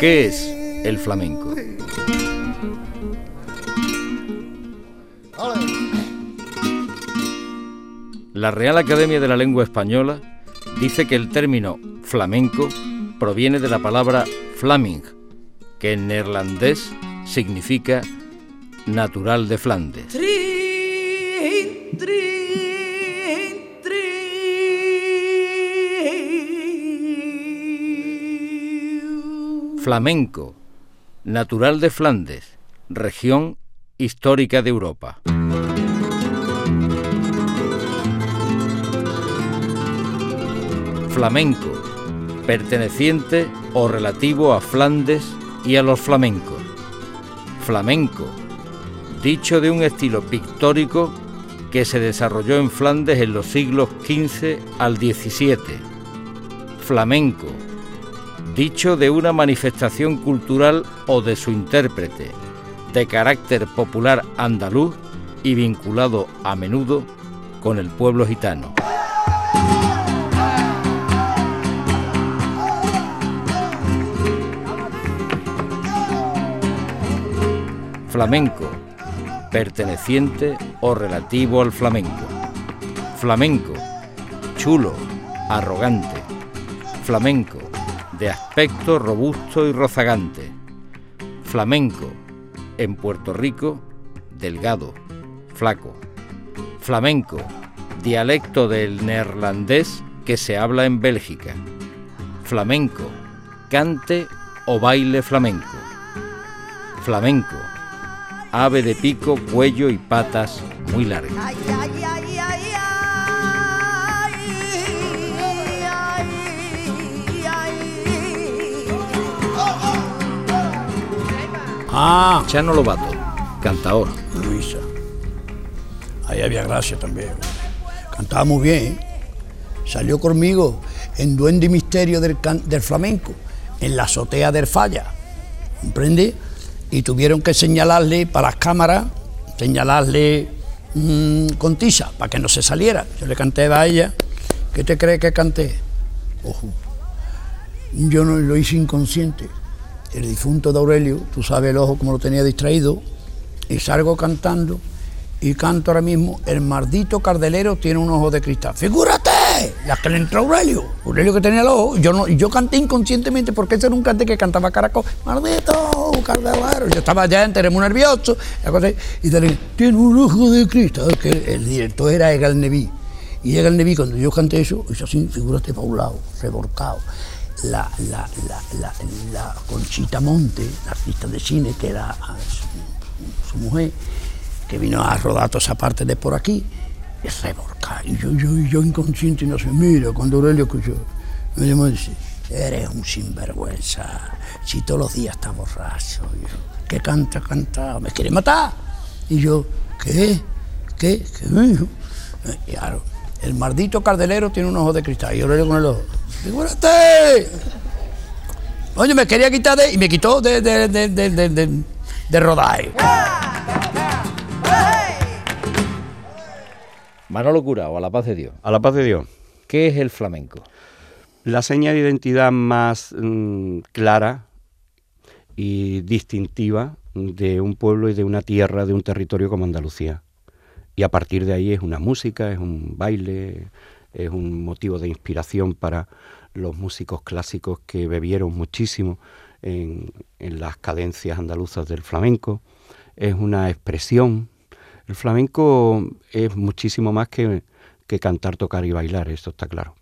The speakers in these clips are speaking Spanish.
¿Qué es el flamenco? La Real Academia de la Lengua Española dice que el término flamenco proviene de la palabra flaming, que en neerlandés significa natural de Flandes. Flamenco, natural de Flandes, región histórica de Europa. Flamenco, perteneciente o relativo a Flandes y a los flamencos. Flamenco, dicho de un estilo pictórico que se desarrolló en Flandes en los siglos XV al XVII. Flamenco, dicho de una manifestación cultural o de su intérprete, de carácter popular andaluz y vinculado a menudo con el pueblo gitano. Flamenco, perteneciente o relativo al flamenco. Flamenco, chulo, arrogante. Flamenco, de aspecto robusto y rozagante. Flamenco, en Puerto Rico, delgado, flaco. Flamenco, dialecto del neerlandés que se habla en Bélgica. Flamenco, cante o baile flamenco. Flamenco, ave de pico, cuello y patas muy largas. Ah, Chano Lobato, cantador. Luisa. Ahí había gracia también. Cantaba muy bien. ¿eh? Salió conmigo en Duende y Misterio del, Flamenco, en la azotea del Falla. ¿Comprende? Y tuvieron que señalarle para las cámaras, señalarle mm, con tiza para que no se saliera. Yo le canté a ella. ¿Qué te crees que canté? Ojo. Yo no lo hice inconsciente. El difunto de Aurelio, tú sabes el ojo como lo tenía distraído, y salgo cantando y canto ahora mismo, el maldito cardelero tiene un ojo de cristal. ¡Figúrate! La que le entró Aurelio. Aurelio que tenía el ojo. Yo, no, yo canté inconscientemente porque ese era un cante que cantaba caracol. ¡Maldito cardelero! Yo estaba ya enteré muy nervioso. y te le- tiene un ojo de cristal. Que el director era Egal Neví. Y Egal Neví, cuando yo canté eso, hizo así, figúrate para un lado, revolcado la, la, la, la, Conchita Monte, la artista de cine, que era ah, su, mujer, que vino a rodar toda esa parte de por aquí, es revolcada. Y yo, yo, yo inconsciente no sé, mira, cuando Aurelio escuchó, me llamó y dice, eres un sinvergüenza, si todos los días estás borracho. Y ¿qué canta, canta? ¿Me quiere matar? Y yo, ¿qué? ¿Qué? ¿Qué y claro, el maldito cardelero tiene un ojo de cristal y Aurelio con el ojo. ¡Figúrate! Oye, me quería quitar de. y me quitó de, de, de, de, de, de- de rodaje. Manolo Curao, a la paz de Dios. A la paz de Dios. ¿Qué es el flamenco? La seña de identidad más mm, clara y distintiva de un pueblo y de una tierra, de un territorio como Andalucía. Y a partir de ahí es una música, es un baile, es un motivo de inspiración para los músicos clásicos que bebieron muchísimo en, en las cadencias andaluzas del flamenco. Es una expresión. El flamenco es muchísimo más que, que cantar, tocar y bailar, esto está claro.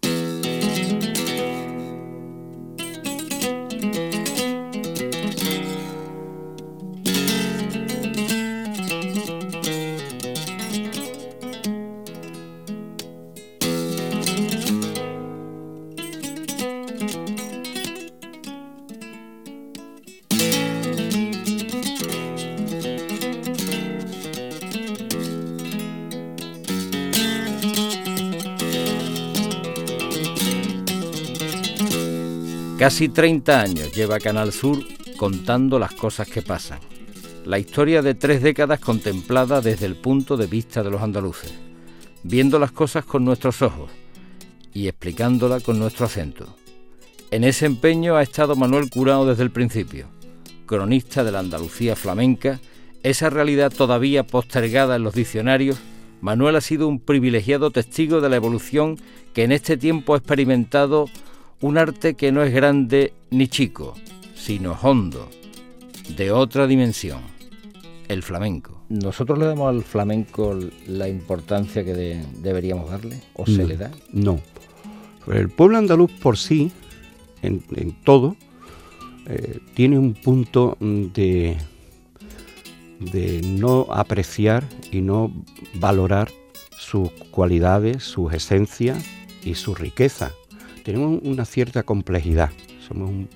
Casi 30 años lleva Canal Sur contando las cosas que pasan. La historia de tres décadas contemplada desde el punto de vista de los andaluces, viendo las cosas con nuestros ojos y explicándola con nuestro acento. En ese empeño ha estado Manuel Curao desde el principio, cronista de la Andalucía flamenca, esa realidad todavía postergada en los diccionarios, Manuel ha sido un privilegiado testigo de la evolución que en este tiempo ha experimentado un arte que no es grande ni chico, sino hondo, de otra dimensión, el flamenco. ¿Nosotros le damos al flamenco la importancia que deberíamos darle o se le da? No. El pueblo andaluz por sí, en, todo, eh, tiene un punto de, de no apreciar y no valorar sus cualidades, sus esencias y su riqueza. Tenemos una cierta complejidad. Somos un,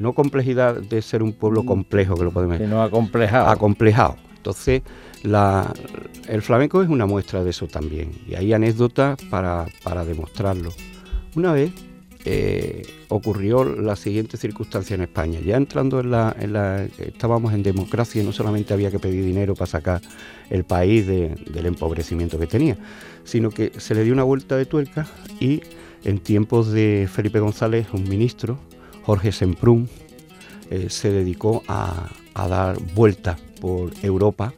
no complejidad de ser un pueblo mm. complejo, que lo podemos decir. Sino acomplejado. Acomplejado. Entonces, la, el flamenco es una muestra de eso también. Y hay anécdotas para, para demostrarlo. Una vez eh, ocurrió la siguiente circunstancia en España. Ya entrando en la, en la, estábamos en democracia y no solamente había que pedir dinero para sacar el país del empobrecimiento que tenía, sino que se le dio una vuelta de tuerca y en tiempos de Felipe González, un ministro, Jorge Semprún eh, se dedicó a, dar vueltas por Europa.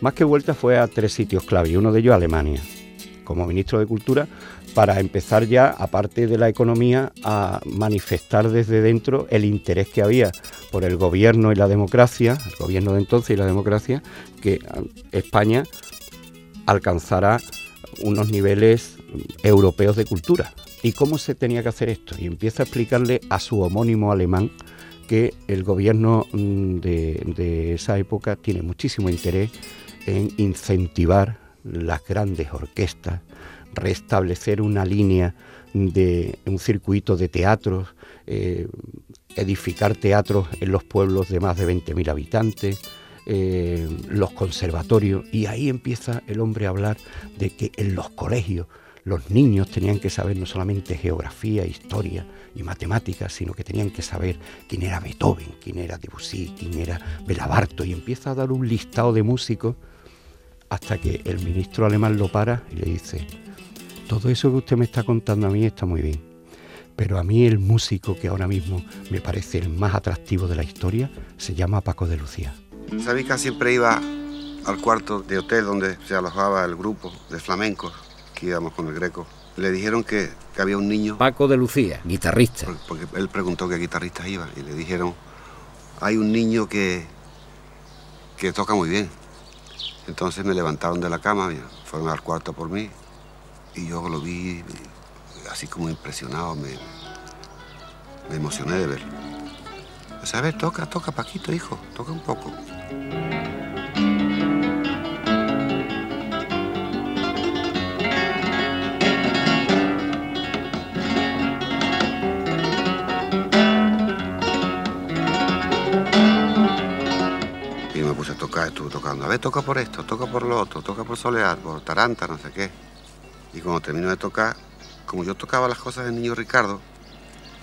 Más que vueltas fue a tres sitios clave, y uno de ellos Alemania, como ministro de Cultura, para empezar ya, aparte de la economía, a manifestar desde dentro el interés que había por el gobierno y la democracia, el gobierno de entonces y la democracia, que España alcanzara unos niveles europeos de cultura y cómo se tenía que hacer esto. Y empieza a explicarle a su homónimo alemán que el gobierno mm, de, esa época tiene muchísimo interés en incentivar las grandes orquestas, restablecer una línea de un circuito de teatros, eh, edificar teatros en los pueblos de más de 20.000 habitantes, eh, los conservatorios, y ahí empieza el hombre a hablar de que en los colegios los niños tenían que saber no solamente geografía, historia y matemáticas, sino que tenían que saber quién era Beethoven, quién era Debussy, quién era Belabarto, y empieza a dar un listado de músicos hasta que el ministro alemán lo para y le dice, todo eso que usted me está contando a mí está muy bien, pero a mí el músico que ahora mismo me parece el más atractivo de la historia se llama Paco de Lucía. Sabica siempre iba al cuarto de hotel donde se alojaba el grupo de flamencos que íbamos con el Greco, le dijeron que, había un niño... Paco de Lucía, guitarrista. Porque, él preguntó qué guitarrista iba y le dijeron, hay un niño que, que toca muy bien. Entonces me levantaron de la cama, fueron al cuarto por mí y yo lo vi así como impresionado, me, me emocioné de verlo. Ver, toca, toca, Paquito, hijo, toca un poco. Estuve tocando. A ver, toca por esto, toca por lo otro, toca por Solear, por Taranta, no sé qué. Y cuando terminó de tocar, como yo tocaba las cosas del niño Ricardo,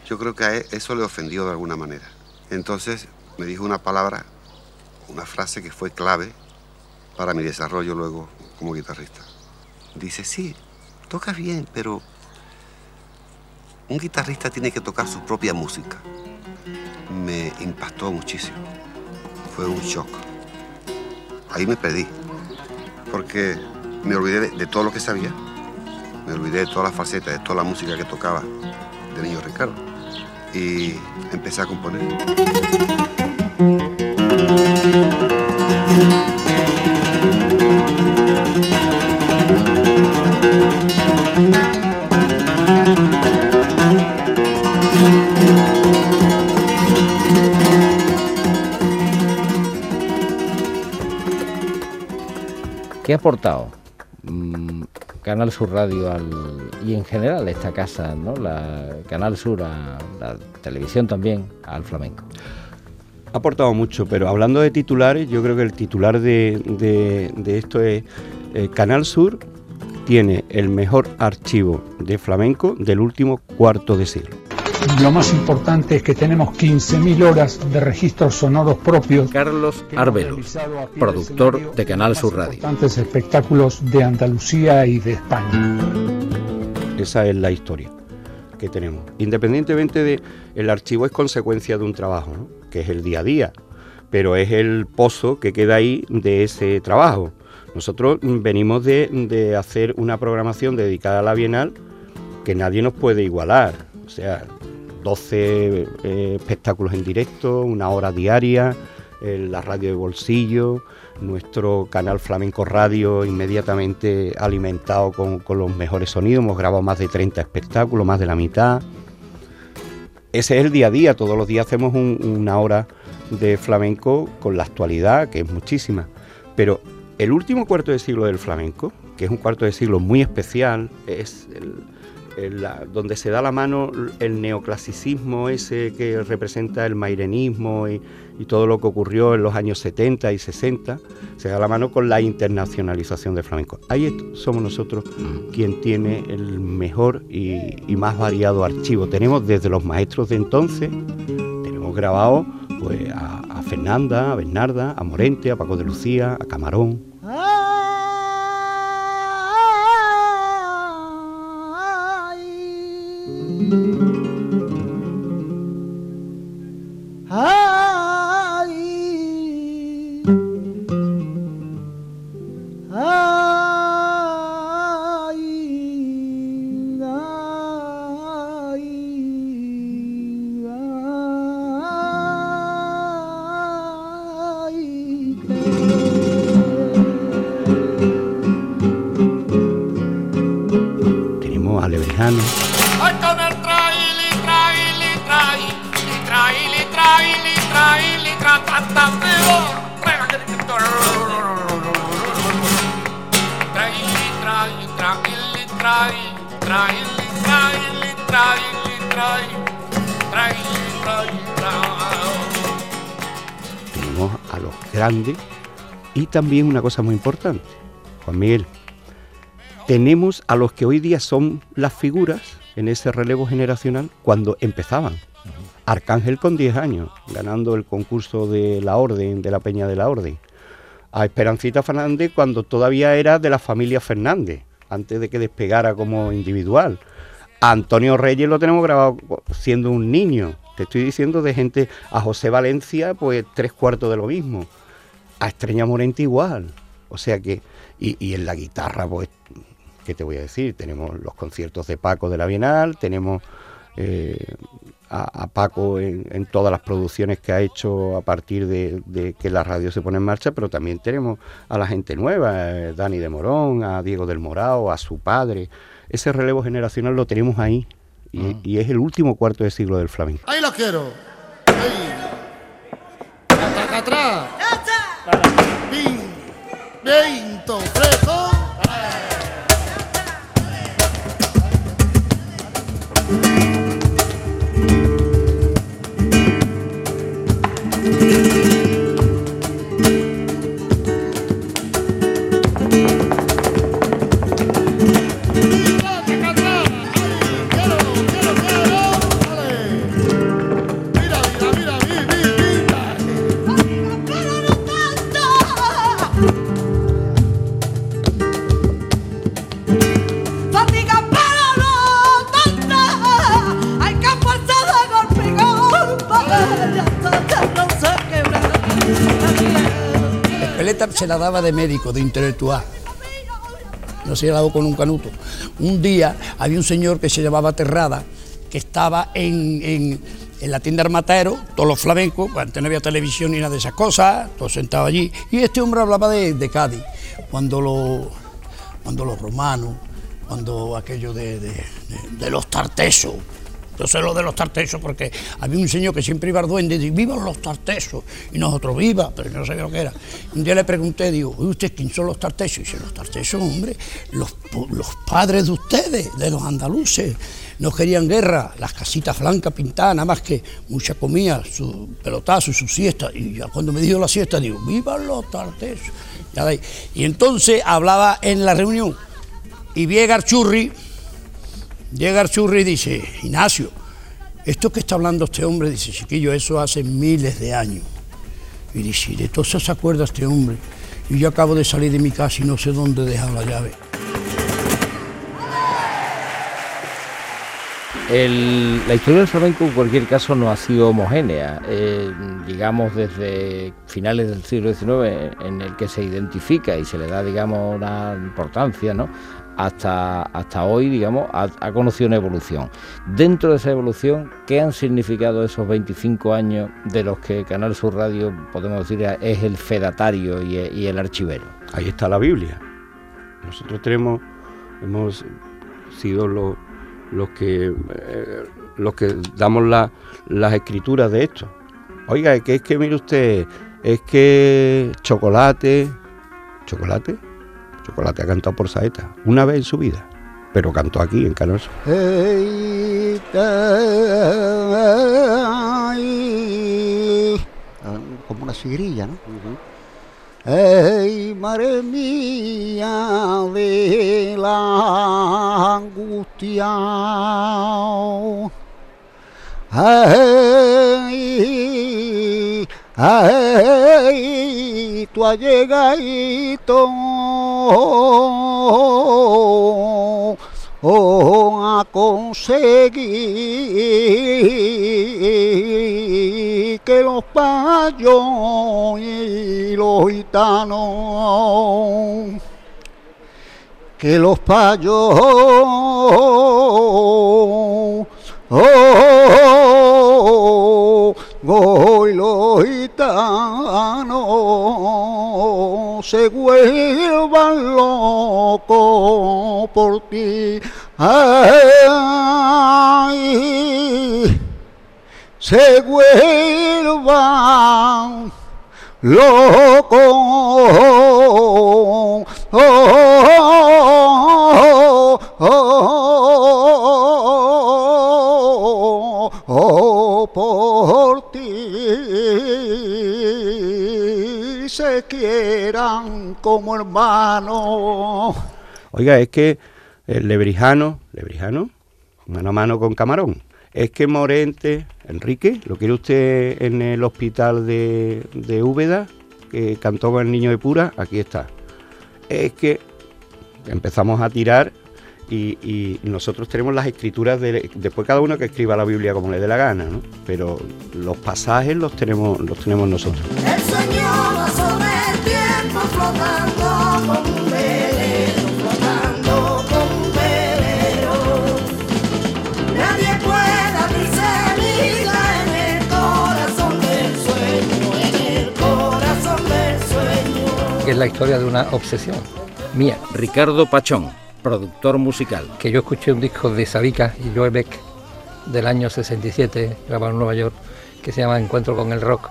yo creo que a eso le ofendió de alguna manera. Entonces me dijo una palabra, una frase que fue clave para mi desarrollo luego como guitarrista. Dice, sí, tocas bien, pero un guitarrista tiene que tocar su propia música. Me impactó muchísimo. Fue un shock ahí me perdí, porque me olvidé de, todo lo que sabía, me olvidé de todas las facetas, de toda la música que tocaba de niño Ricardo y empecé a componer. ¿Qué ha aportado mm, Canal Sur Radio y en general esta casa, ¿no? la Canal Sur, a, la televisión también, al flamenco? Ha aportado mucho, pero hablando de titulares, yo creo que el titular de, esto es eh, Canal Sur tiene el mejor archivo de flamenco del último cuarto de siglo. Lo más importante es que tenemos 15.000 horas de registros sonoros propios. Carlos Arbelo, productor de Canal Sur Radio. Importantes espectáculos de Andalucía y de España. Esa es la historia que tenemos. Independientemente de, el archivo es consecuencia de un trabajo, que es el día a día, pero es el pozo que queda ahí de ese trabajo. Nosotros venimos de, hacer una programación dedicada a la Bienal que nadie nos puede igualar. O sea, 12 eh, espectáculos en directo, una hora diaria, la radio de bolsillo, nuestro canal Flamenco Radio inmediatamente alimentado con, los mejores sonidos, hemos grabado más de 30 espectáculos, más de la mitad. Ese es el día a día, todos los días hacemos una hora de flamenco con la actualidad, que es muchísima. Pero el último cuarto de siglo del flamenco, que es un cuarto de siglo muy especial, es el, donde se da la mano el neoclasicismo ese que representa el mairenismo y, todo lo que ocurrió en los años 70 y 60, se da la mano con la internacionalización del flamenco. Ahí somos nosotros quien tiene el mejor y, más variado archivo. Tenemos desde los maestros de entonces, tenemos grabado pues, a, a Fernanda, a Bernarda, a Morente, a Paco de Lucía, a Camarón. También una cosa muy importante, Juan Miguel, tenemos a los que hoy día son las figuras en ese relevo generacional cuando empezaban. Arcángel con 10 años, ganando el concurso de la Orden, de la Peña de la Orden. A Esperancita Fernández cuando todavía era de la familia Fernández, antes de que despegara como individual. A Antonio Reyes lo tenemos grabado siendo un niño. Te estoy diciendo de gente, a José Valencia, pues tres cuartos de lo mismo. A Estrella Morente igual. O sea que, y, y en la guitarra, pues ¿qué te voy a decir? Tenemos los conciertos de Paco de la Bienal, tenemos eh, a, Paco en, todas las producciones que ha hecho a partir de, que la radio se pone en marcha, pero también tenemos a la gente nueva, eh, Dani de Morón, a Diego del Morao, a su padre. Ese relevo generacional lo tenemos ahí y, ah. es el último cuarto de siglo del flamenco. Ahí lo quiero. Ahí. Atrás. Bien, se la daba de médico, de intelectual. No se dado con un canuto. Un día había un señor que se llamaba Terrada, que estaba en, la tienda Armatero, todos los flamencos, antes no había televisión ni nada de esas cosas, todos sentados allí, y este hombre hablaba de, Cádiz, cuando, lo, cuando los romanos, cuando aquello de, de los tartesos, yo sé lo de los tartesos porque había un señor que siempre iba al duende y decía, vivan los tartesos, y nosotros viva, pero yo no sabía lo que era. Un día le pregunté, digo, ¿usted quién son los tartesos? Y dice, los tartesos, hombre, los, padres de ustedes, de los andaluces, no querían guerra, las casitas blancas pintadas, nada más que mucha comida, su pelotazo y su siesta. Y ya cuando me dijo la siesta, digo, vivan los tartesos. Y entonces hablaba en la reunión, y vi Churri Llega Archurri y dice, Ignacio, esto que está hablando este hombre, dice, chiquillo, eso hace miles de años. Y dice, de todo se acuerda este hombre. Y yo acabo de salir de mi casa y no sé dónde he dejado la llave. la historia del flamenco en cualquier caso no ha sido homogénea. Eh, digamos desde finales del siglo XIX en el que se identifica y se le da digamos una importancia, ¿no? Hasta, hasta hoy, digamos, ha, conocido una evolución. Dentro de esa evolución, ¿qué han significado esos 25 años de los que Canal Sur Radio, podemos decir, es el fedatario y, el archivero? Ahí está la Biblia. Nosotros tenemos, hemos sido los los que, eh, los que damos las escrituras de esto. Oiga, que es que mire usted, es que chocolate, chocolate, chocolate ha cantado por saeta una vez en su vida, pero cantó aquí en Canoso. como una sigrilla, ¿no? ¡Ey, madre mía de la angustia! ¡Ay, ay, tú has llegado oh, a conseguir que los payos y los gitanos, que los payos oh, y los gitanos se vuelvan locos por ti. Ay, se vuelvan locos. Oh, oh, se quieran como hermanos. Oiga, es que el lebrijano, lebrijano, mano a mano con camarón. Es que Morente, Enrique, ¿lo quiere usted en el hospital de, de Úbeda, que cantó con el niño de Pura? Aquí está. Es que empezamos a tirar y, nosotros tenemos las escrituras de después cada uno que escriba la Biblia como le dé la gana, ¿no? Pero los pasajes los tenemos los tenemos nosotros. El tiempo flotando que es la historia de una obsesión mía. Ricardo Pachón, productor musical. Que yo escuché un disco de Sabica y Joe Beck del año 67, grabado en Nueva York, que se llama Encuentro con el Rock,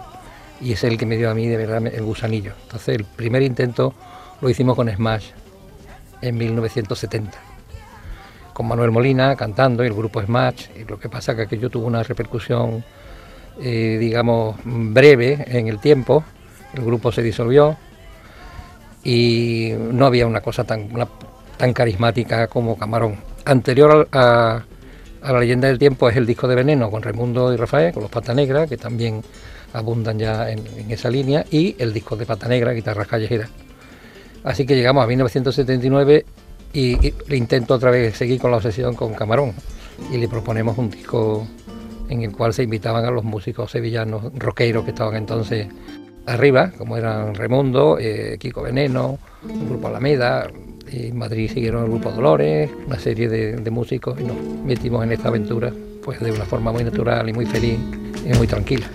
y es el que me dio a mí de verdad el gusanillo. Entonces, el primer intento lo hicimos con Smash en 1970, con Manuel Molina cantando y el grupo Smash, y lo que pasa es que aquello tuvo una repercusión, eh, digamos, breve en el tiempo, el grupo se disolvió, y no había una cosa tan, tan carismática como Camarón. Anterior a, la leyenda del tiempo es el disco de Veneno con Raimundo y Rafael, con los Pata Negra, que también abundan ya en, esa línea, y el disco de Pata Negra, guitarras callejeras. Así que llegamos a 1979 y, le intento otra vez seguir con la obsesión con Camarón y le proponemos un disco en el cual se invitaban a los músicos sevillanos, rockeros que estaban entonces arriba, como eran Remundo, eh, Kiko Veneno, el grupo Alameda, en Madrid siguieron el grupo Dolores, una serie de, músicos y nos metimos en esta aventura pues de una forma muy natural y muy feliz y muy tranquila.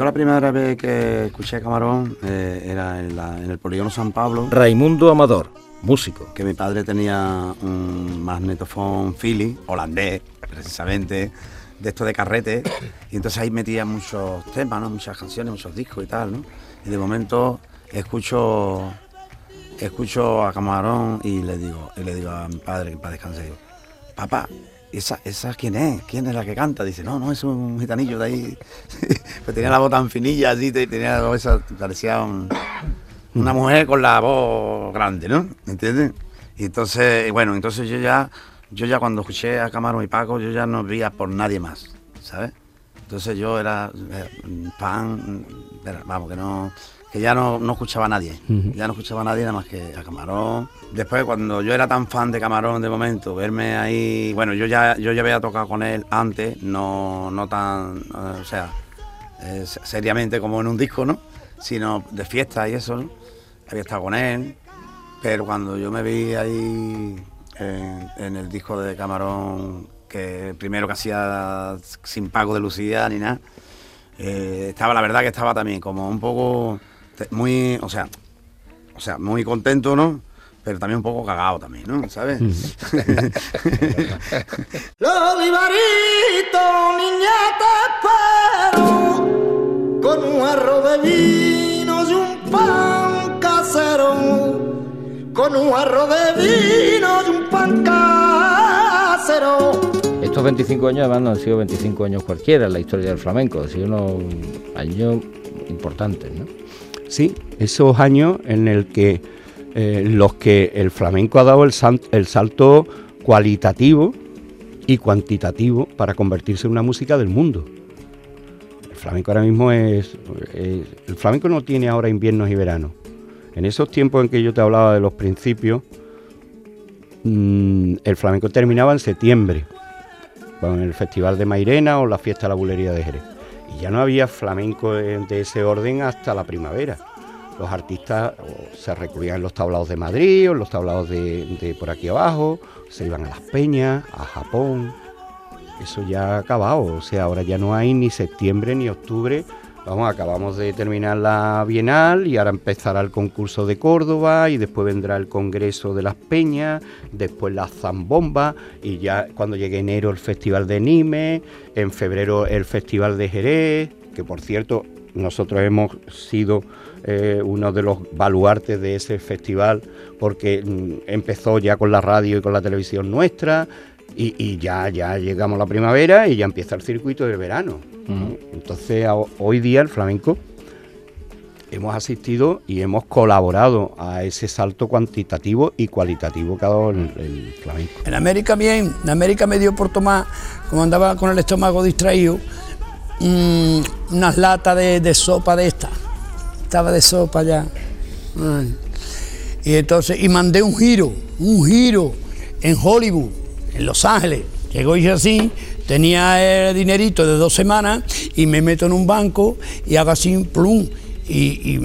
Yo la primera vez que escuché Camarón eh, era en, el polígono San Pablo. Raimundo Amador, músico. Que mi padre tenía un magnetofón Philly, holandés, precisamente, de esto de carrete. Y entonces ahí metía muchos temas, ¿no? muchas canciones, muchos discos y tal. ¿no? Y de momento escucho, escucho a Camarón y le digo, y le digo a mi padre que para descansar, digo, papá, ¿esa, ¿esa quién es? ¿Quién es la que canta? Dice, no, no, es un gitanillo de ahí. pues tenía la voz tan finilla así, tenía la voz parecía una mujer con la voz grande, ¿no? ¿Entiendes? Y entonces, bueno, entonces yo ya, yo ya cuando escuché a Camarón y Paco, yo ya no veía por nadie más, ¿sabes? Entonces yo era pan, vamos, que no que ya no, escuchaba a nadie, ya no escuchaba a nadie nada más que a Camarón. Después cuando yo era tan fan de Camarón de momento, verme ahí, bueno, yo ya, yo ya había tocado con él antes, no, no tan, eh, o sea, eh, seriamente como en un disco, ¿no? Sino de fiesta y eso, ¿no? Había estado con él, pero cuando yo me vi ahí en, el disco de Camarón, que primero que hacía sin pago de Lucía ni nada, eh, estaba, la verdad que estaba también como un poco muy, o sea, o sea, muy contento, ¿no? Pero también un poco cagado también, ¿no? ¿Sabes? Los niña, te espero con un arroz de vino y un pan casero. Con un arroz de vino y un pan casero. Estos 25 años además no han sido 25 años cualquiera en la historia del flamenco, han sido unos años importantes, ¿no? Sí, esos años en el que eh, los que el flamenco ha dado el, salto cualitativo y cuantitativo para convertirse en una música del mundo. El flamenco ahora mismo es, el flamenco no tiene ahora inviernos y veranos. En esos tiempos en que yo te hablaba de los principios, mm, el flamenco terminaba en septiembre, con el Festival de Mairena o la fiesta de la Bulería de Jerez ya no había flamenco de ese orden hasta la primavera. Los artistas se recluían en los tablados de Madrid o en los tablados de, por aquí abajo, se iban a las peñas, a Japón. Eso ya ha acabado, o sea, ahora ya no hay ni septiembre ni octubre Vamos, acabamos de terminar la Bienal y ahora empezará el concurso de Córdoba y después vendrá el Congreso de las Peñas, después la Zambomba y ya cuando llegue enero el Festival de Nime, en febrero el Festival de Jerez, que por cierto nosotros hemos sido eh, uno de los baluartes de ese festival porque mm, empezó ya con la radio y con la televisión nuestra y, ya, ya llegamos a la primavera y ya empieza el circuito del verano. Entonces, hoy día el flamenco hemos asistido y hemos colaborado a ese salto cuantitativo y cualitativo que ha dado el, flamenco. En América bien, en América me dio por tomar, como andaba con el estómago distraído, mm, unas latas de, sopa de esta. Estaba de sopa ya. Y entonces, y mandé un giro, un giro en Hollywood, en Los Ángeles. Llegó y así, tenía el dinerito de dos semanas y me meto en un banco y hago así, plum. Y,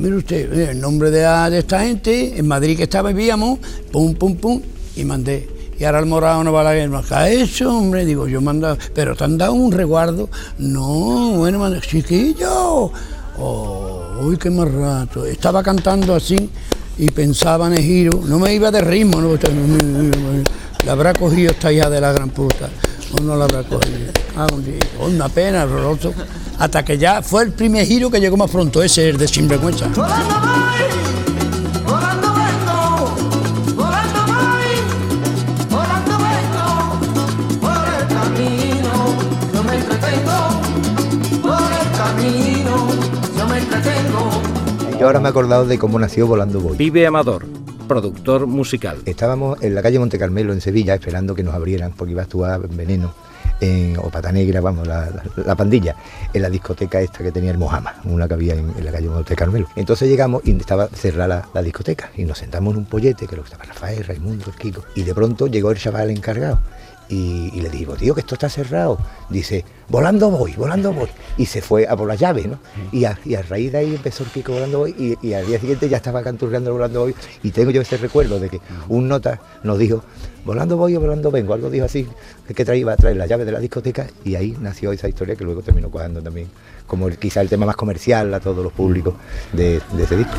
mire usted, el nombre de, esta gente, en Madrid que estaba vivíamos, pum, pum, pum, y mandé. Y ahora el morado no va a la guerra. ¿Qué hecho, hombre? Digo, yo mando, pero te han dado un resguardo. No, bueno, chiquillo. Oh, uy, qué más rato. Estaba cantando así y pensaba en el giro. No me iba de ritmo, no, la habrá cogido esta hija de la gran puta no la habrá cogido. Ah, una pena, horroroso. Hasta que ya fue el primer giro que llegó más pronto, ese es de sinvergüenza. Yo ahora me he acordado de cómo nació Volando Voy. Vive Amador, productor musical. Estábamos en la calle Monte Carmelo, en Sevilla, esperando que nos abrieran, porque iba a actuar Veneno, en, o Pata Negra, vamos, la, pandilla, en la discoteca esta que tenía el Mojama, una que había en, la calle Monte Carmelo. Entonces llegamos y estaba cerrada la, discoteca, y nos sentamos en un pollete, que lo que estaba Rafael, Raimundo, el Kiko, y de pronto llegó el chaval encargado y, le digo, tío, que esto está cerrado. Dice, volando voy, volando voy. Y se fue a por la llave, ¿no? Y a, raíz de ahí empezó el pico volando voy y, al día siguiente ya estaba canturreando volando voy. Y tengo yo ese recuerdo de que un nota nos dijo, volando voy o volando vengo. Algo dijo así, que traía, iba a traer la llave de la discoteca y ahí nació esa historia que luego terminó cuajando también como quizá el tema más comercial a todos los públicos de, de ese disco.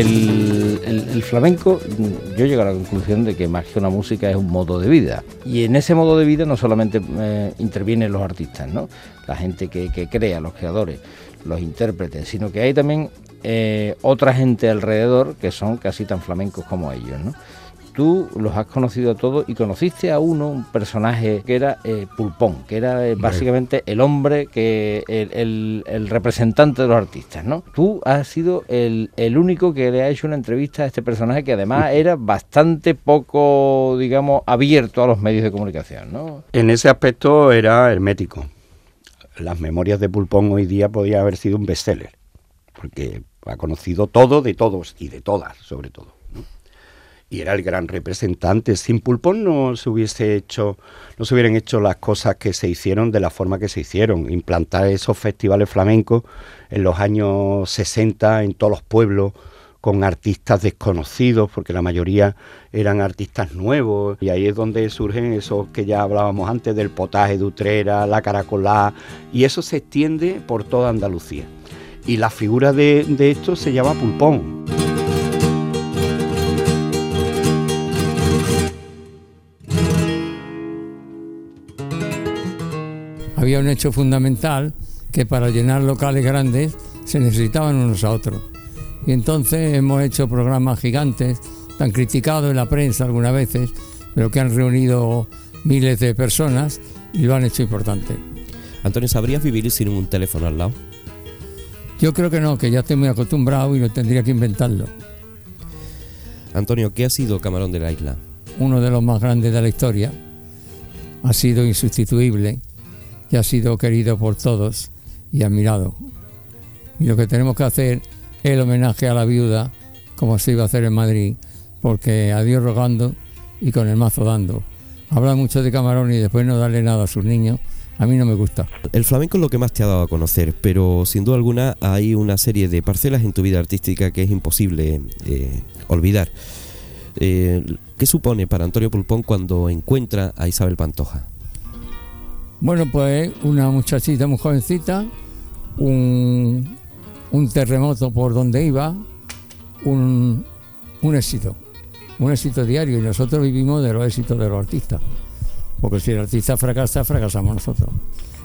El, flamenco, yo llego a la conclusión de que más que una música es un modo de vida. Y en ese modo de vida no solamente eh, intervienen los artistas, ¿no? la gente que, crea, los creadores, los intérpretes, sino que hay también eh, otra gente alrededor que son casi tan flamencos como ellos. Tú los has conocido a todos y conociste a uno, un personaje que era eh, Pulpón, que era eh, básicamente el hombre, que el, el- el representante de los artistas, ¿no? Tú has sido el, el único que le ha hecho una entrevista a este personaje que además era bastante poco, digamos, abierto a los medios de comunicación, ¿no? En ese aspecto era hermético. Las memorias de Pulpón hoy día podía haber sido un bestseller, porque ha conocido todo de todos y de todas, sobre todo. Y era el gran representante. Sin Pulpón no se hubiese hecho, no se hubieran hecho las cosas que se hicieron de la forma que se hicieron. Implantar esos festivales flamencos en los años 60 en todos los pueblos con artistas desconocidos, porque la mayoría eran artistas nuevos, y ahí es donde surgen esos que ya hablábamos antes del potaje de Utrera, la caracolá, y eso se extiende por toda Andalucía. Y la figura de, de esto se llama pulpón. Había un hecho fundamental que para llenar locales grandes se necesitaban unos a otros. Y entonces hemos hecho programas gigantes, tan criticados en la prensa algunas veces, pero que han reunido miles de personas y lo han hecho importante. Antonio, ¿sabrías vivir sin un teléfono al lado? Yo creo que no, que ya estoy muy acostumbrado y no tendría que inventarlo. Antonio, ¿qué ha sido Camarón de la Isla? Uno de los más grandes de la historia, ha sido insustituible y ha sido querido por todos y admirado. Y lo que tenemos que hacer es el homenaje a la viuda, como se iba a hacer en Madrid, porque a Dios rogando y con el mazo dando. Habla mucho de camarón y después no darle nada a sus niños, a mí no me gusta. El flamenco es lo que más te ha dado a conocer, pero sin duda alguna hay una serie de parcelas en tu vida artística que es imposible eh, olvidar. Eh, ¿Qué supone para Antonio Pulpón cuando encuentra a Isabel Pantoja? Bueno, pues una muchachita muy jovencita, un, terremoto por donde iba, un, éxito, un éxito diario y nosotros vivimos de los éxitos de los artistas, porque si el artista fracasa, fracasamos nosotros.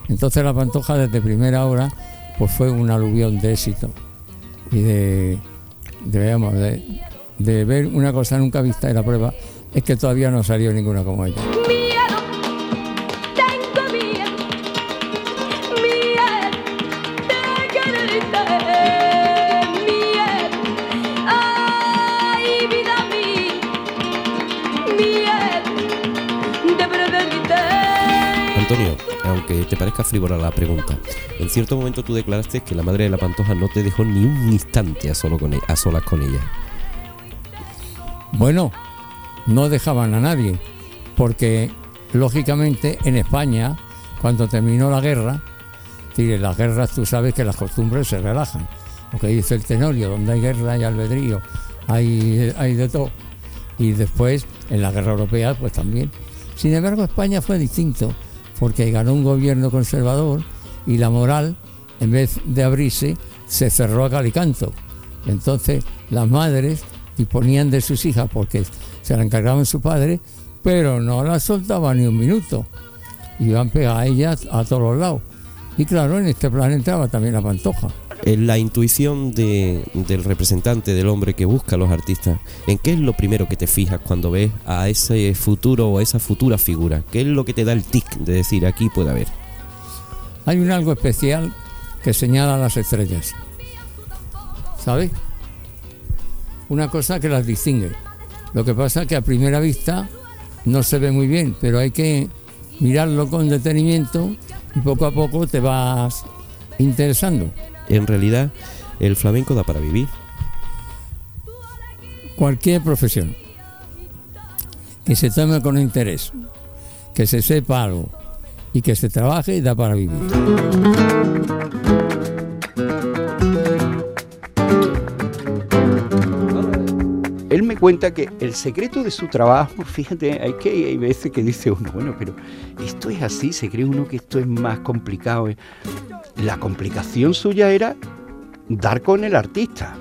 Entonces la Pantoja desde primera hora pues fue un aluvión de éxito y de, de, digamos, de, ver una cosa nunca vista y la prueba es que todavía no salió ninguna como ella. Aunque parezca frívola la pregunta, en cierto momento tú declaraste que la madre de la Pantoja no te dejó ni un instante a, solo con e- a solas con ella. Bueno, no dejaban a nadie, porque lógicamente en España, cuando terminó la guerra, tire, las guerras tú sabes que las costumbres se relajan. Lo que dice el Tenorio, donde hay guerra hay albedrío, hay, hay de todo. Y después, en la guerra europea, pues también. Sin embargo, España fue distinto, porque ganó un gobierno conservador y la moral, en vez de abrirse, se cerró a cal y canto. Entonces, las madres disponían de sus hijas porque se la encargaban su padre, pero no las soltaban ni un minuto. Iban pegadas a ellas a todos los lados. Y claro, en este plan entraba también la pantoja. En la intuición de- del representante, del hombre que busca a los artistas, ¿en qué es lo primero que te fijas cuando ves a ese futuro o a esa futura figura? ¿Qué es lo que te da el tic de decir aquí puede haber? Hay un algo especial que señala las estrellas. ¿Sabes? Una cosa que las distingue. Lo que pasa es que a primera vista no se ve muy bien, pero hay que mirarlo con detenimiento y poco a poco te vas interesando. En realidad, el flamenco da para vivir. Cualquier profesión que se tome con interés, que se sepa algo y que se trabaje da para vivir. Cuenta que el secreto de su trabajo, fíjate, hay que hay veces que dice uno, bueno, pero esto es así, se cree uno que esto es más complicado. La complicación suya era dar con el artista.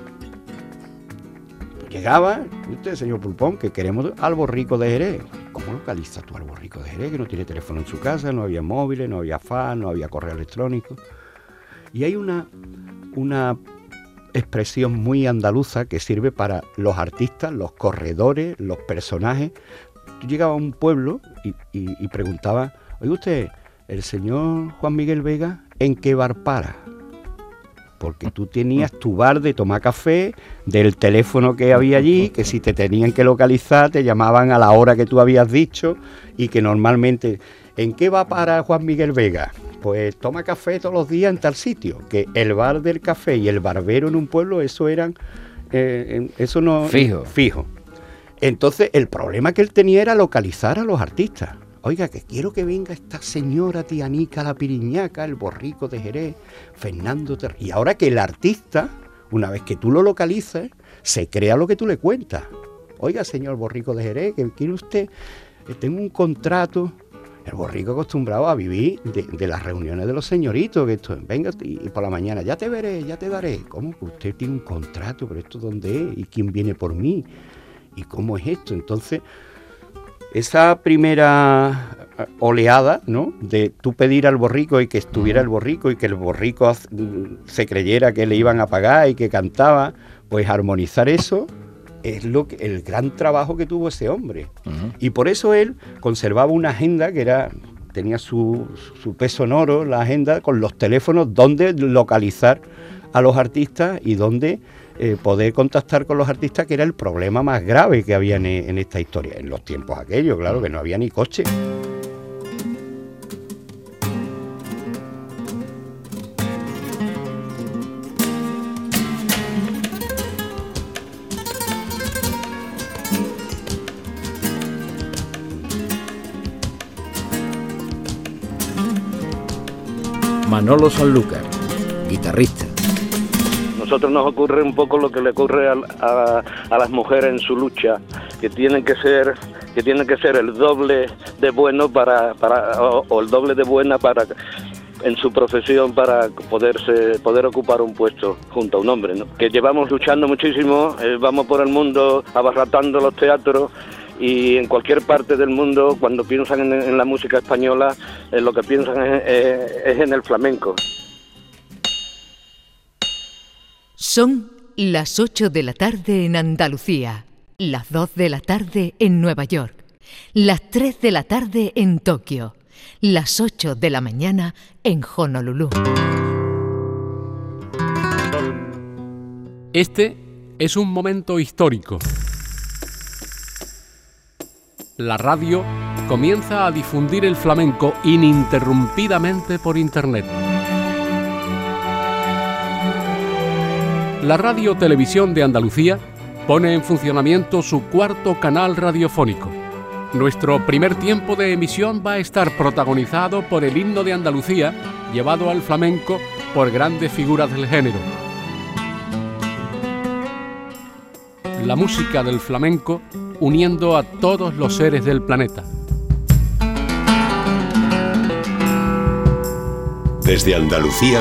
llegaba, usted, señor Pulpón, que queremos al borrico de Jerez. ¿Cómo localiza tú al borrico de Jerez? Que no tiene teléfono en su casa, no había móviles, no había fan, no había correo electrónico. Y hay una, una expresión muy andaluza que sirve para los artistas, los corredores, los personajes. Tú llegabas a un pueblo y, y, y oye usted, el señor Juan Miguel Vega, ¿en qué bar para? Porque tú tenías tu bar de tomar café, del teléfono que había allí, que si te tenían que localizar te llamaban a la hora que tú habías dicho y que normalmente, ¿en qué va para Juan Miguel Vega? Pues toma café todos los días en tal sitio, que el bar del café y el barbero en un pueblo, eso eran, eh, eso no... Fijo. Fijo. Entonces el problema que él tenía era localizar a los artistas. Oiga, que quiero que venga esta señora Tianica la Piriñaca, el borrico de Jerez, Fernando Ter... Y ahora que el artista, una vez que tú lo localizas, se crea lo que tú le cuentas. Oiga, señor borrico de Jerez, que quiere usted, Eh, tengo un contrato. El borrico acostumbrado a vivir de, de las reuniones de los señoritos, que esto, venga y, por la mañana, ya te veré, ya te daré. ¿Cómo que usted tiene un contrato? ¿Pero esto dónde es? ¿Y quién viene por mí? ¿Y cómo es esto? Entonces, esa primera eh, oleada, ¿no? De tú pedir al borrico y que estuviera el borrico y que el borrico se creyera que le iban a pagar y que cantaba, pues armonizar eso es lo que, el gran trabajo que tuvo ese hombre. Y por eso él conservaba una agenda que era tenía su, su peso sonoro, la agenda con los teléfonos donde localizar a los artistas y donde eh, poder contactar con los artistas, que era el problema más grave que había en, en esta historia. En los tiempos aquellos, claro, que no había ni coche. Manolo Sanlúcar, guitarrista. Nosotros nos ocurre un poco lo que le ocurre a, a- las mujeres en su lucha, que tienen que ser que tienen que ser el doble de bueno para, para o, o el doble de buena para en su profesión para poderse poder ocupar un puesto junto a un hombre, ¿no? Que llevamos luchando muchísimo, eh, vamos por el mundo abarratando los teatros y en cualquier parte del mundo cuando piensan en, en la música española eh, lo que piensan es- es- es en el flamenco. Son las 8 de la tarde en Andalucía, las 2 de la tarde en Nueva York, las 3 de la tarde en Tokio, las 8 de la mañana en Honolulu. Este es un momento histórico. La radio comienza a difundir el flamenco ininterrumpidamente por Internet. La Radio Televisión de Andalucía pone en funcionamiento su cuarto canal radiofónico. Nuestro primer tiempo de emisión va a estar protagonizado por el himno de Andalucía, llevado al flamenco por grandes figuras del género. La música del flamenco uniendo a todos los seres del planeta. Desde Andalucía,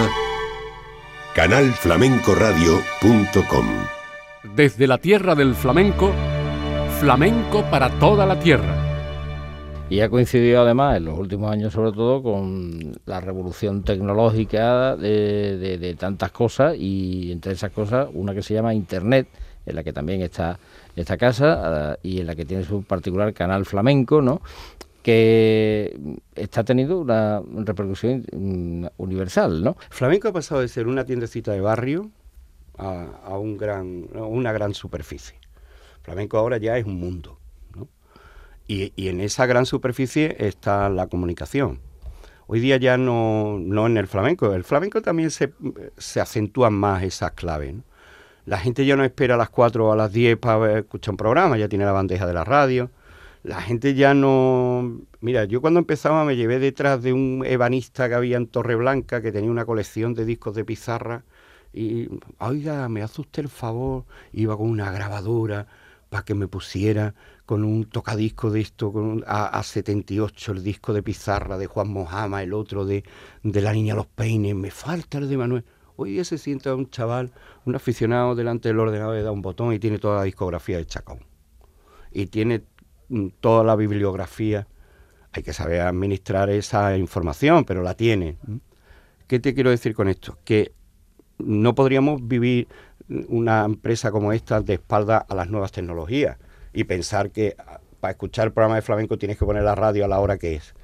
canalflamencoradio.com. Desde la tierra del flamenco, flamenco para toda la tierra. Y ha coincidido además en los últimos años sobre todo con la revolución tecnológica de, de- de tantas cosas y entre esas cosas una que se llama Internet, en la que también está esta casa ah, y en la que tiene su particular canal flamenco, ¿no? que está teniendo una repercusión mm, universal, ¿no? Flamenco ha pasado de ser una tiendecita de barrio a, un gran, una gran superficie. Flamenco ahora ya es un mundo. ¿no? Y, y en esa gran superficie está la comunicación. Hoy día ya no, no en el flamenco. El flamenco también se, se acentúan más esas claves. ¿no? La gente ya no espera a las 4 o a las 10 para escuchar un programa, ya tiene la bandeja de la radio. La gente ya no... Mira, yo cuando empezaba me llevé detrás de un ebanista que había en Torreblanca que tenía una colección de discos de pizarra y, oiga, me hace usted el favor, iba con una grabadora para que me pusiera con un tocadisco de esto, con un A, 78 el disco de pizarra de Juan Mojama, el otro de, de La Niña Los Peines, me falta el de Manuel. Hoy se sienta un chaval, un aficionado delante del ordenador y da un botón y tiene toda la discografía de Chacón. Y tiene mm, toda la bibliografía. Hay que saber administrar esa información, pero la tiene. ¿Qué te quiero decir con esto? Que no podríamos vivir una empresa como esta de espalda a las nuevas tecnologías y pensar que ah, para escuchar el programa de flamenco tienes que poner la radio a la hora que es.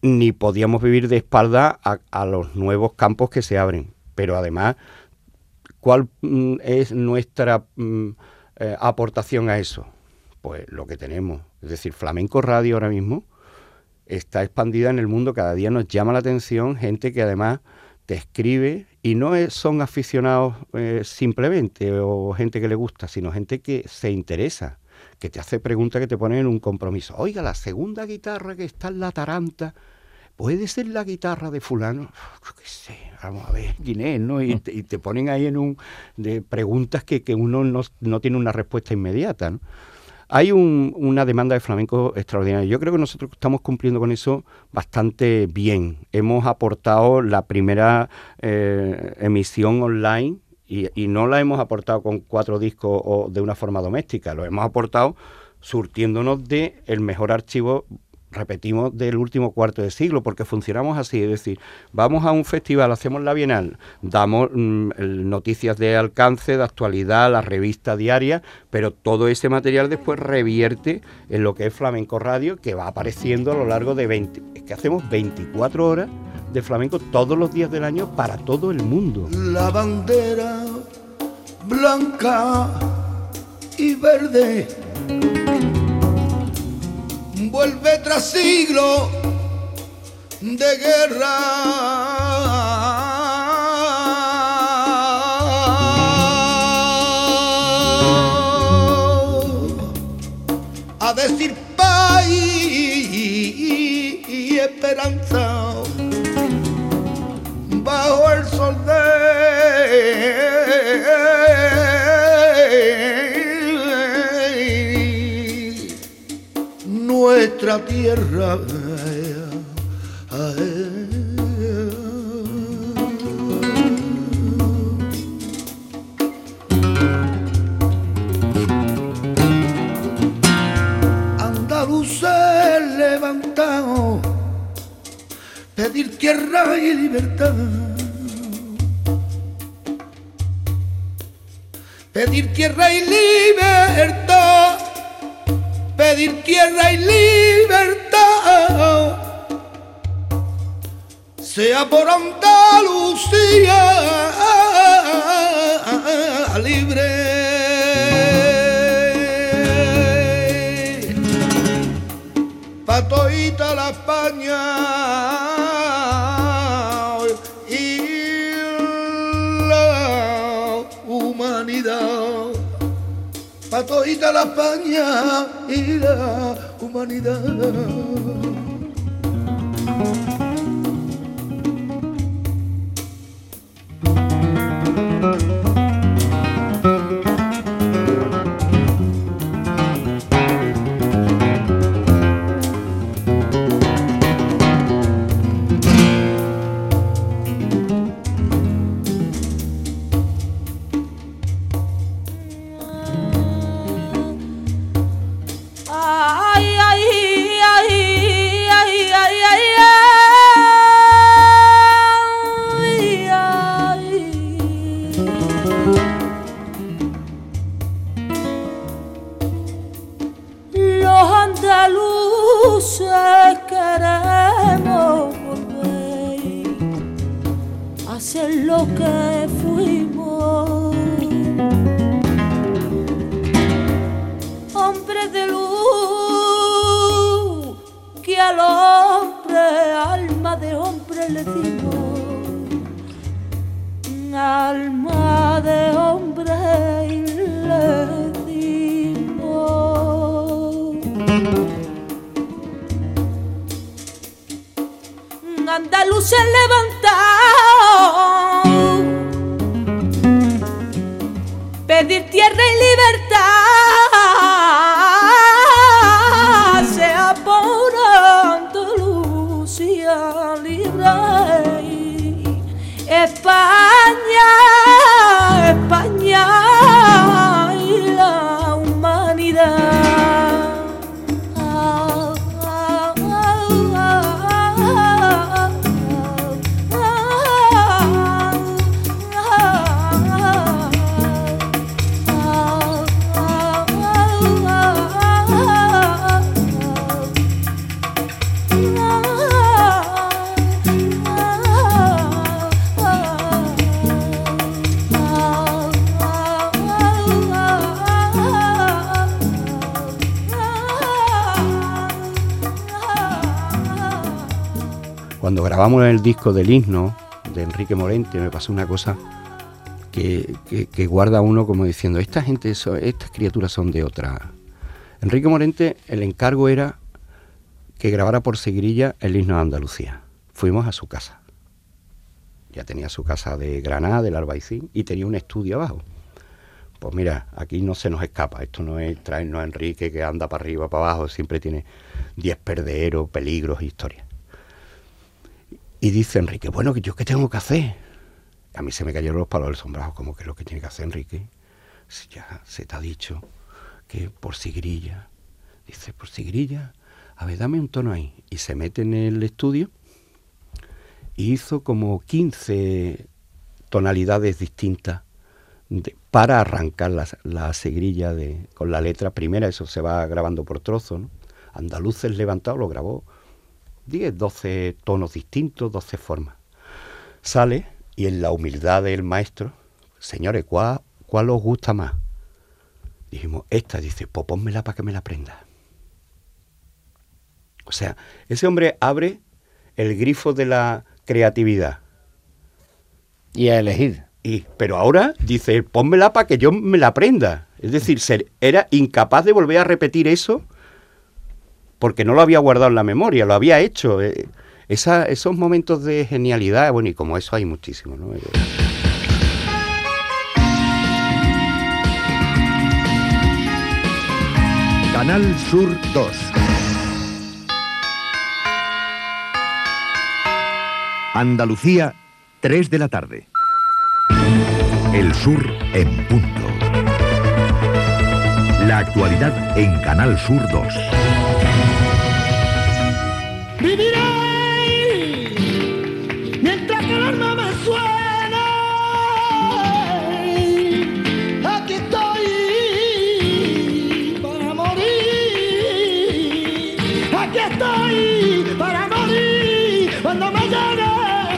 Ni podíamos vivir de espalda a los nuevos campos que se abren. Pero además, ¿cuál mm, es nuestra mm, eh, aportación a eso? Pues lo que tenemos. Es decir, Flamenco Radio ahora mismo está expandida en el mundo, cada día nos llama la atención gente que además te escribe y no son aficionados eh, simplemente o gente que le gusta, sino gente que se interesa, que te hace preguntas que te ponen en un compromiso. Oiga, la segunda guitarra que está en la taranta, ¿puede ser la guitarra de fulano? Yo qué sé, vamos a ver es, ¿no? Y te, y te ponen ahí en un... de preguntas que, que uno no, no tiene una respuesta inmediata, ¿no? Hay un- una demanda de flamenco extraordinaria. Yo creo que nosotros estamos cumpliendo con eso bastante bien. Hemos aportado la primera eh, emisión online y, y no la hemos aportado con cuatro discos o de una forma doméstica. Lo hemos aportado surtiéndonos de el mejor archivo repetimos, del último cuarto de siglo, porque funcionamos así, es decir, vamos a un festival, hacemos la Bienal, damos mm, noticias de alcance, de actualidad, la revista diaria, pero todo ese material después revierte en lo que es Flamenco Radio, que va apareciendo a lo largo de 20, es que hacemos 24 horas de flamenco todos los días del año para todo el mundo. La bandera blanca y verde vuelve tras siglos de guerra. A decir paz y esperanza bajo el sol de nuestra tierra. Andaluces levantado, pedir tierra y libertad. Pedir tierra y libertad, pedir tierra y libertad, sea por Andalucía libre, pa' toita la España humanidad. Pa' toita la España y la humanidad. Hombre Cuando grabamos el disco del himno de Enrique Morente me pasó una cosa que, guarda uno como diciendo, esta gente, estas criaturas son de otra. Enrique Morente, el encargo era que grabara por seguirilla el himno de Andalucía. Fuimos a su casa. Ya tenía su casa de Granada, del Albaicín, y tenía un estudio abajo. Pues mira, aquí no se nos escapa. Esto no es traernos a Enrique que anda para arriba, para abajo, siempre tiene 10 perderos, peligros, historias. Y dice Enrique, bueno, ¿yo qué tengo que hacer? A mí se me cayeron los palos del sombrajo, como que es lo que tiene que hacer Enrique. Si ya se te ha dicho que por sigrilla. Dice, por sigrilla, a ver, dame un tono ahí. Y se mete en el estudio y hizo como 15 tonalidades distintas para arrancar la, la sigrilla de, con la letra primera. Eso se va grabando por trozos, ¿no? Andaluces levantado lo grabó 10, 12 tonos distintos, 12 formas. Sale y en la humildad del maestro, señores, ¿cuál, cuál os gusta más? Dijimos, esta, dice, pues pónmela para que me la aprenda. O sea, ese hombre abre el grifo de la creatividad. Y a elegir. Y, pero ahora dice, pónmela para que yo me la aprenda. Es decir, ser- era incapaz de volver a repetir eso porque no lo había guardado en la memoria, lo había hecho. Eh, esos momentos de genialidad, bueno, y como eso hay muchísimos, ¿no? Eh, Canal Sur 2. Andalucía, 3 de la tarde. El sur en punto. La actualidad en Canal Sur 2. Aquí estoy para morir. Cuando me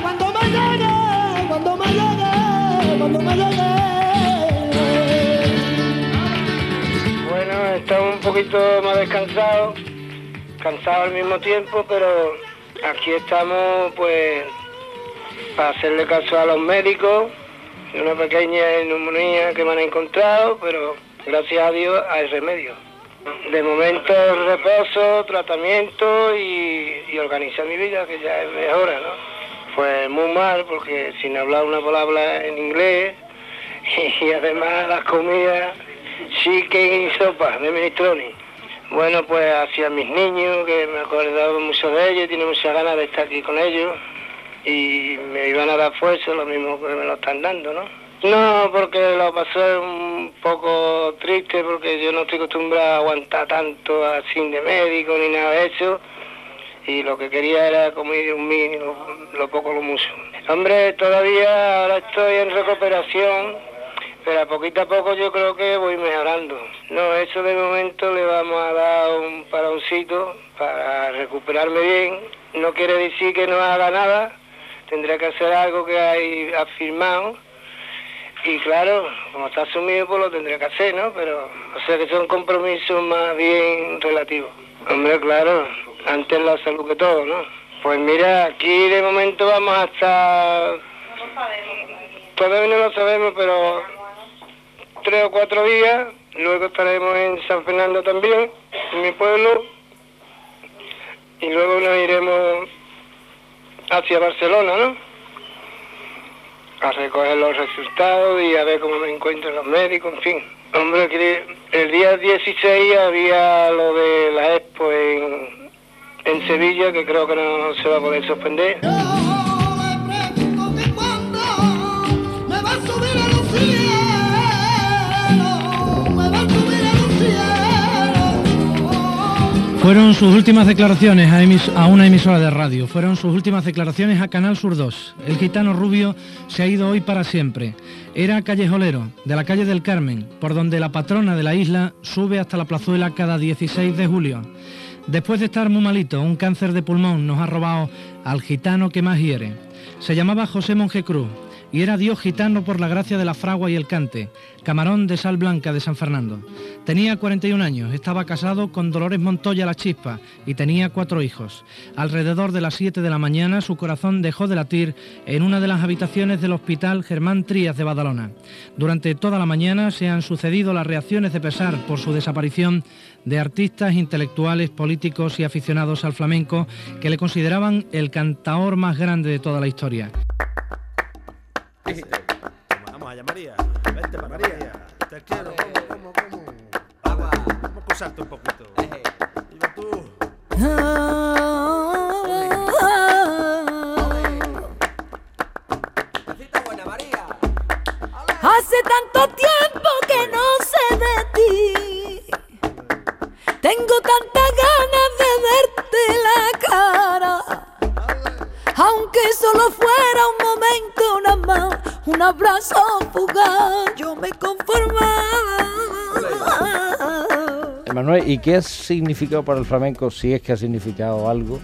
cuando me cuando me cuando me. Bueno, estamos un poquito más descansados, cansados al mismo tiempo, pero aquí estamos pues para hacerle caso a los médicos una pequeña neumonía que me han encontrado, pero gracias a Dios hay remedio. De momento reposo, tratamiento y, organizar mi vida, que ya es mejora, ¿no? Pues muy mal, porque sin hablar una palabra en inglés y además las comidas chicken y sopa de minestrone. Bueno, pues hacia mis niños, que me he acordado mucho de ellos, tiene muchas ganas de estar aquí con ellos y me iban a dar fuerza, lo mismo que me lo están dando, ¿no? No, porque lo pasé un poco triste porque yo no estoy acostumbrado a aguantar tanto así de médico ni nada de eso y lo que quería era comer un mínimo, lo poco lo mucho. Hombre, todavía ahora estoy en recuperación, pero a poquito a poco yo creo que voy mejorando. No, eso de momento le vamos a dar un paroncito para recuperarme bien. No quiere decir que no haga nada, tendré que hacer algo que hay afirmado. Y claro, como está asumido, pues lo tendré que hacer, ¿no? Pero, o sea que son compromisos más bien relativos. Hombre, claro, antes la salud que todo, ¿no? Pues mira, aquí de momento vamos a estar... Todavía no lo sabemos, pero tres o cuatro días. Luego estaremos en San Fernando también, en mi pueblo. Y luego nos iremos hacia Barcelona, ¿no? A recoger los resultados y a ver cómo me encuentran los médicos, en fin. Hombre, el día 16 había lo de la expo en, en Sevilla, que creo que no se va a poder suspender. Fueron sus últimas declaraciones a, una emisora de radio, fueron sus últimas declaraciones a Canal Sur 2. El gitano rubio se ha ido hoy para siempre. Era callejolero, de la calle del Carmen, por donde la patrona de la isla sube hasta la plazuela cada 16 de julio. Después de estar muy malito, un cáncer de pulmón nos ha robado al gitano que más hiere. Se llamaba José Monje Cruz. Y era dios gitano por la gracia de la fragua y el cante, camarón de sal blanca de San Fernando. Tenía 41 años, estaba casado con Dolores Montoya la Chispa y tenía cuatro hijos. Alrededor de las 7 de la mañana su corazón dejó de latir en una de las habitaciones del Hospital Germán Trías de Badalona. Durante toda la mañana se han sucedido las reacciones de pesar por su desaparición de artistas, intelectuales, políticos y aficionados al flamenco que le consideraban el cantaor más grande de toda la historia. Vamos allá, María. Vente para María. Te quiero. ¿Cómo, cómo, cómo? Vamos, vamos a acusarte un poquito. Digo tú. Hace tanto tiempo que no sé de ti. Tengo tantas ganas de verte la cara. Aunque solo fuera un momento nada más, un abrazo fugaz, yo me conformaba. Manuel, ¿y qué ha significado para el flamenco, si es que ha significado algo?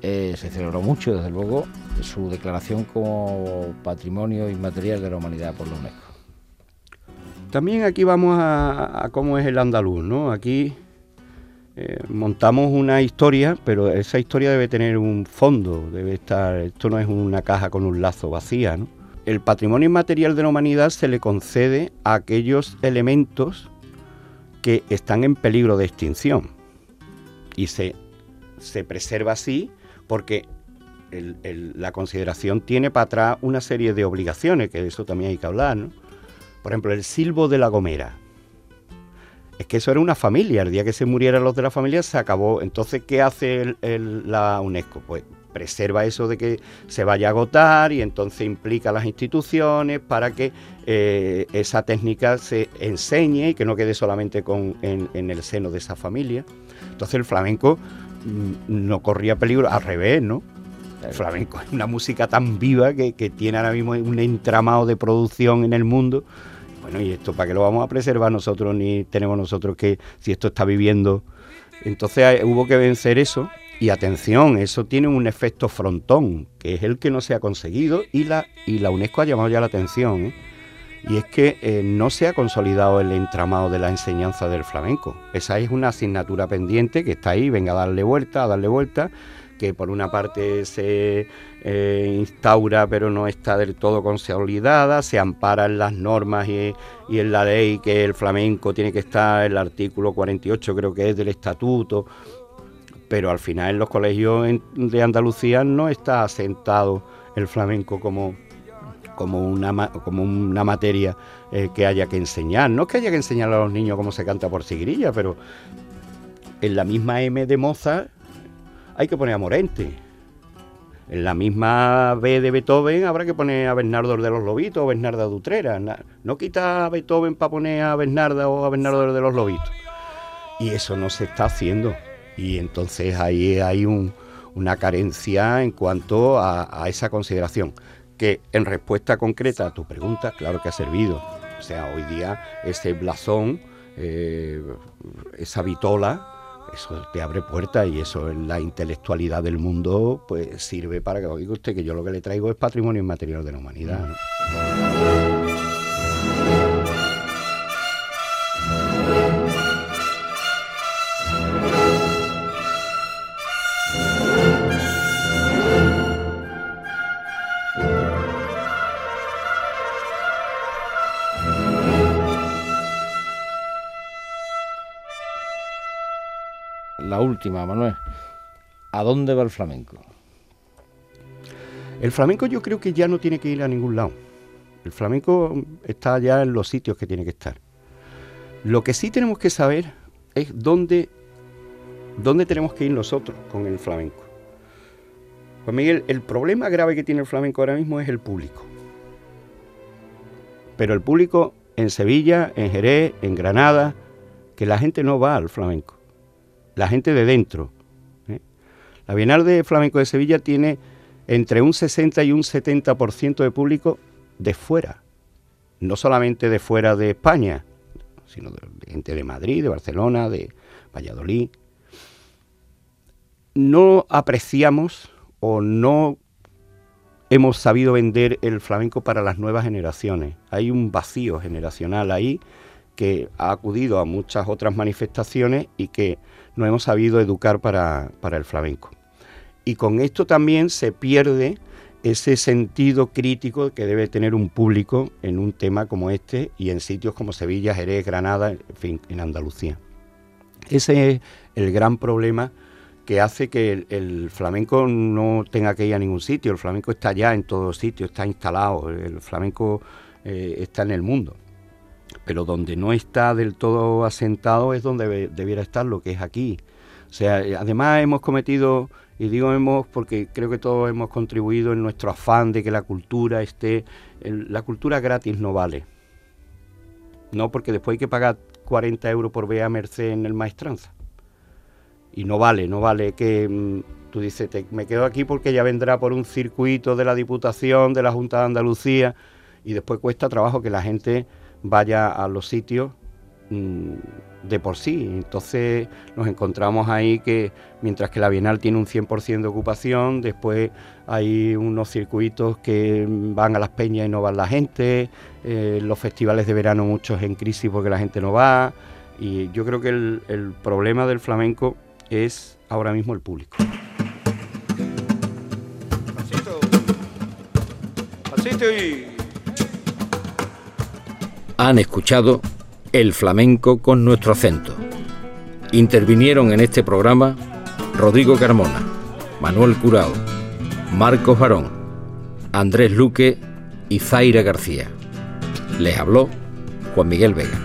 Eh, se celebró mucho, desde luego, su declaración como patrimonio inmaterial de la humanidad por la UNESCO. También aquí vamos a, a cómo es el andaluz, ¿no? Aquí eh, montamos una historia, pero esa historia debe tener un fondo, debe estar, esto no es una caja con un lazo vacía, ¿no? El patrimonio inmaterial de la humanidad se le concede a aquellos elementos que están en peligro de extinción y se, se preserva así porque la consideración tiene para atrás una serie de obligaciones, que de eso también hay que hablar, ¿no? Por ejemplo, el silbo de la gomera. Es que eso era una familia, el día que se murieran los de la familia se acabó. Entonces, ¿qué hace el- la UNESCO? Pues preserva eso de que se vaya a agotar y entonces implica a las instituciones para que eh, esa técnica se enseñe y que no quede solamente con, en, en el seno de esa familia. Entonces el flamenco mm, no corría peligro, al revés, ¿no? El flamenco es una música tan viva que, que tiene ahora mismo un entramado de producción en el mundo. Bueno, ¿y esto para qué lo vamos a preservar nosotros? Ni tenemos nosotros que, si esto está viviendo. Entonces hubo que vencer eso. Y atención, eso tiene un efecto frontón, que es el que no se ha conseguido y la, y la UNESCO ha llamado ya la atención. ¿eh? Y es que eh, no se ha consolidado el entramado de la enseñanza del flamenco. Esa es una asignatura pendiente que está ahí, venga a darle vuelta, a darle vuelta, que por una parte se eh, instaura pero no está del todo consolidada, se ampara en las normas y, y en la ley que el flamenco tiene que estar, el artículo 48 creo que es del estatuto, pero al final en los colegios de Andalucía no está asentado el flamenco como, como, una, como una materia eh, que haya que enseñar. No es que haya que enseñar a los niños cómo se canta por sigrilla, pero en la misma M de Mozart hay que poner a Morente. En la misma B de Beethoven habrá que poner a Bernardo de los Lobitos o Bernarda de Utrera. Na- No quita a Beethoven para poner a Bernarda o a Bernardo de los Lobitos. Y eso no se está haciendo. Y entonces ahí hay un- una carencia en cuanto a, a esa consideración. Que en respuesta concreta a tu pregunta, claro que ha servido. O sea, hoy día ese blasón, eh, esa vitola, eso te abre puertas y eso en la intelectualidad del mundo pues sirve para que oiga usted que yo lo que le traigo es patrimonio inmaterial de la humanidad. ¿no? La última, Manuel. ¿A dónde va el flamenco? El flamenco yo creo que ya no tiene que ir a ningún lado. El flamenco está ya en los sitios que tiene que estar. Lo que sí tenemos que saber es dónde, dónde tenemos que ir nosotros con el flamenco. Juan Miguel, el problema grave que tiene el flamenco ahora mismo es el público. Pero el público en Sevilla, en Jerez, en Granada, que la gente no va al flamenco. La gente de dentro. ¿eh? La Bienal de Flamenco de Sevilla tiene entre un 60 y un 70% de público de fuera. No solamente de fuera de España, sino de, de gente de Madrid, de Barcelona, de Valladolid. No apreciamos o no hemos sabido vender el flamenco para las nuevas generaciones. Hay un vacío generacional ahí que ha acudido a muchas otras manifestaciones y que no hemos sabido educar para, el flamenco. Y con esto también se pierde ese sentido crítico que debe tener un público en un tema como este y en sitios como Sevilla, Jerez, Granada, en fin, en Andalucía. Ese es el gran problema que hace que el, el flamenco no tenga que ir a ningún sitio. El flamenco está ya en todos sitios, está instalado, el flamenco eh, está en el mundo. Pero donde no está del todo asentado es donde debiera estar lo que es aquí. O sea, eh, además hemos cometido, y digo hemos porque creo que todos hemos contribuido en nuestro afán de que la cultura esté, la cultura gratis no vale. No, porque después hay que pagar 40 euros por ver a Merced en el Maestranza. Y no vale, no vale que mm, tú dices, "Te- me quedo aquí porque ya vendrá por un circuito de la Diputación, de la Junta de Andalucía, y después cuesta trabajo que la gente vaya a los sitios mm, de por sí. Entonces nos encontramos ahí que mientras que la Bienal tiene un 100% de ocupación, después hay unos circuitos que van a las peñas y no va la gente, eh, los festivales de verano muchos en crisis porque la gente no va, y yo creo que el, problema del flamenco es ahora mismo el público. Han escuchado El flamenco con nuestro acento. Intervinieron en este programa Rodrigo Carmona, Manuel Curao, Marcos Barón, Andrés Luque y Zaira García. Les habló Juan Miguel Vega.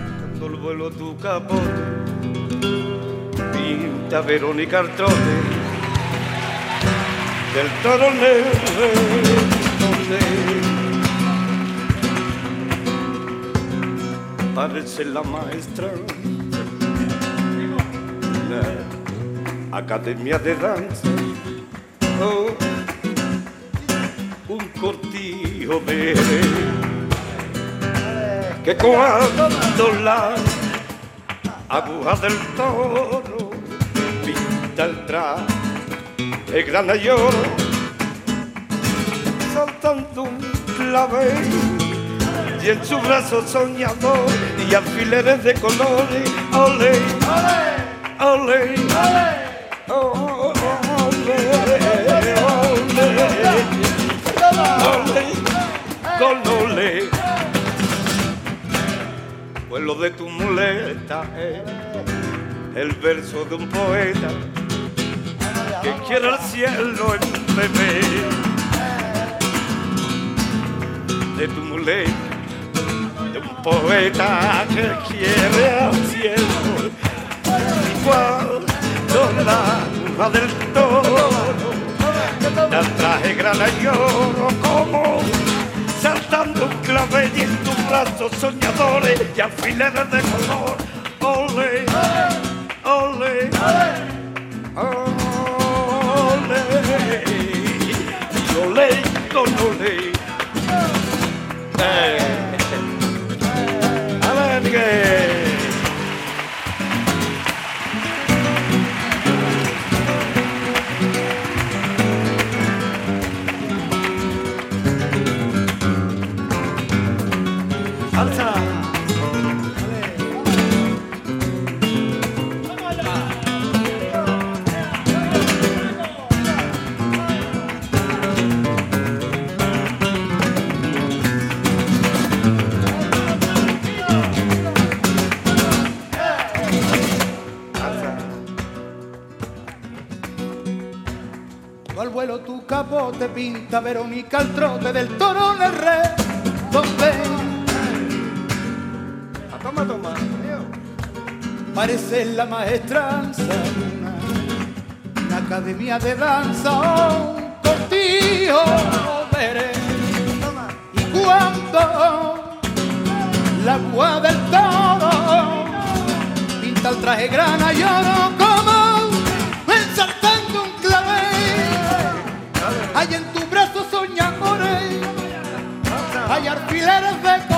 Parece la maestra la academia de danza. Oh, un cortijo de que cuando la aguja del toro pinta el traje el gran lloro saltando un clavel y en su brazo soñador y alfileres de colores ole ole ole ole ole pues lo de tu muleta el verso de un poeta que quiere al cielo en bebé de tu muleta poeta que quiere al cielo cuando la aguja del toro da traje grana y oro como saltando un clavel y en tus brazos soñadores y alfileres de color. Ole, ole, ole, ole con ole. A capote pinta Verónica al trote del toro en el. Donde Toma, toma. parece la maestranza una, una academia de danza o un cortijo veré. Y cuando la agua del toro pinta el traje grana y oro hay alfileres de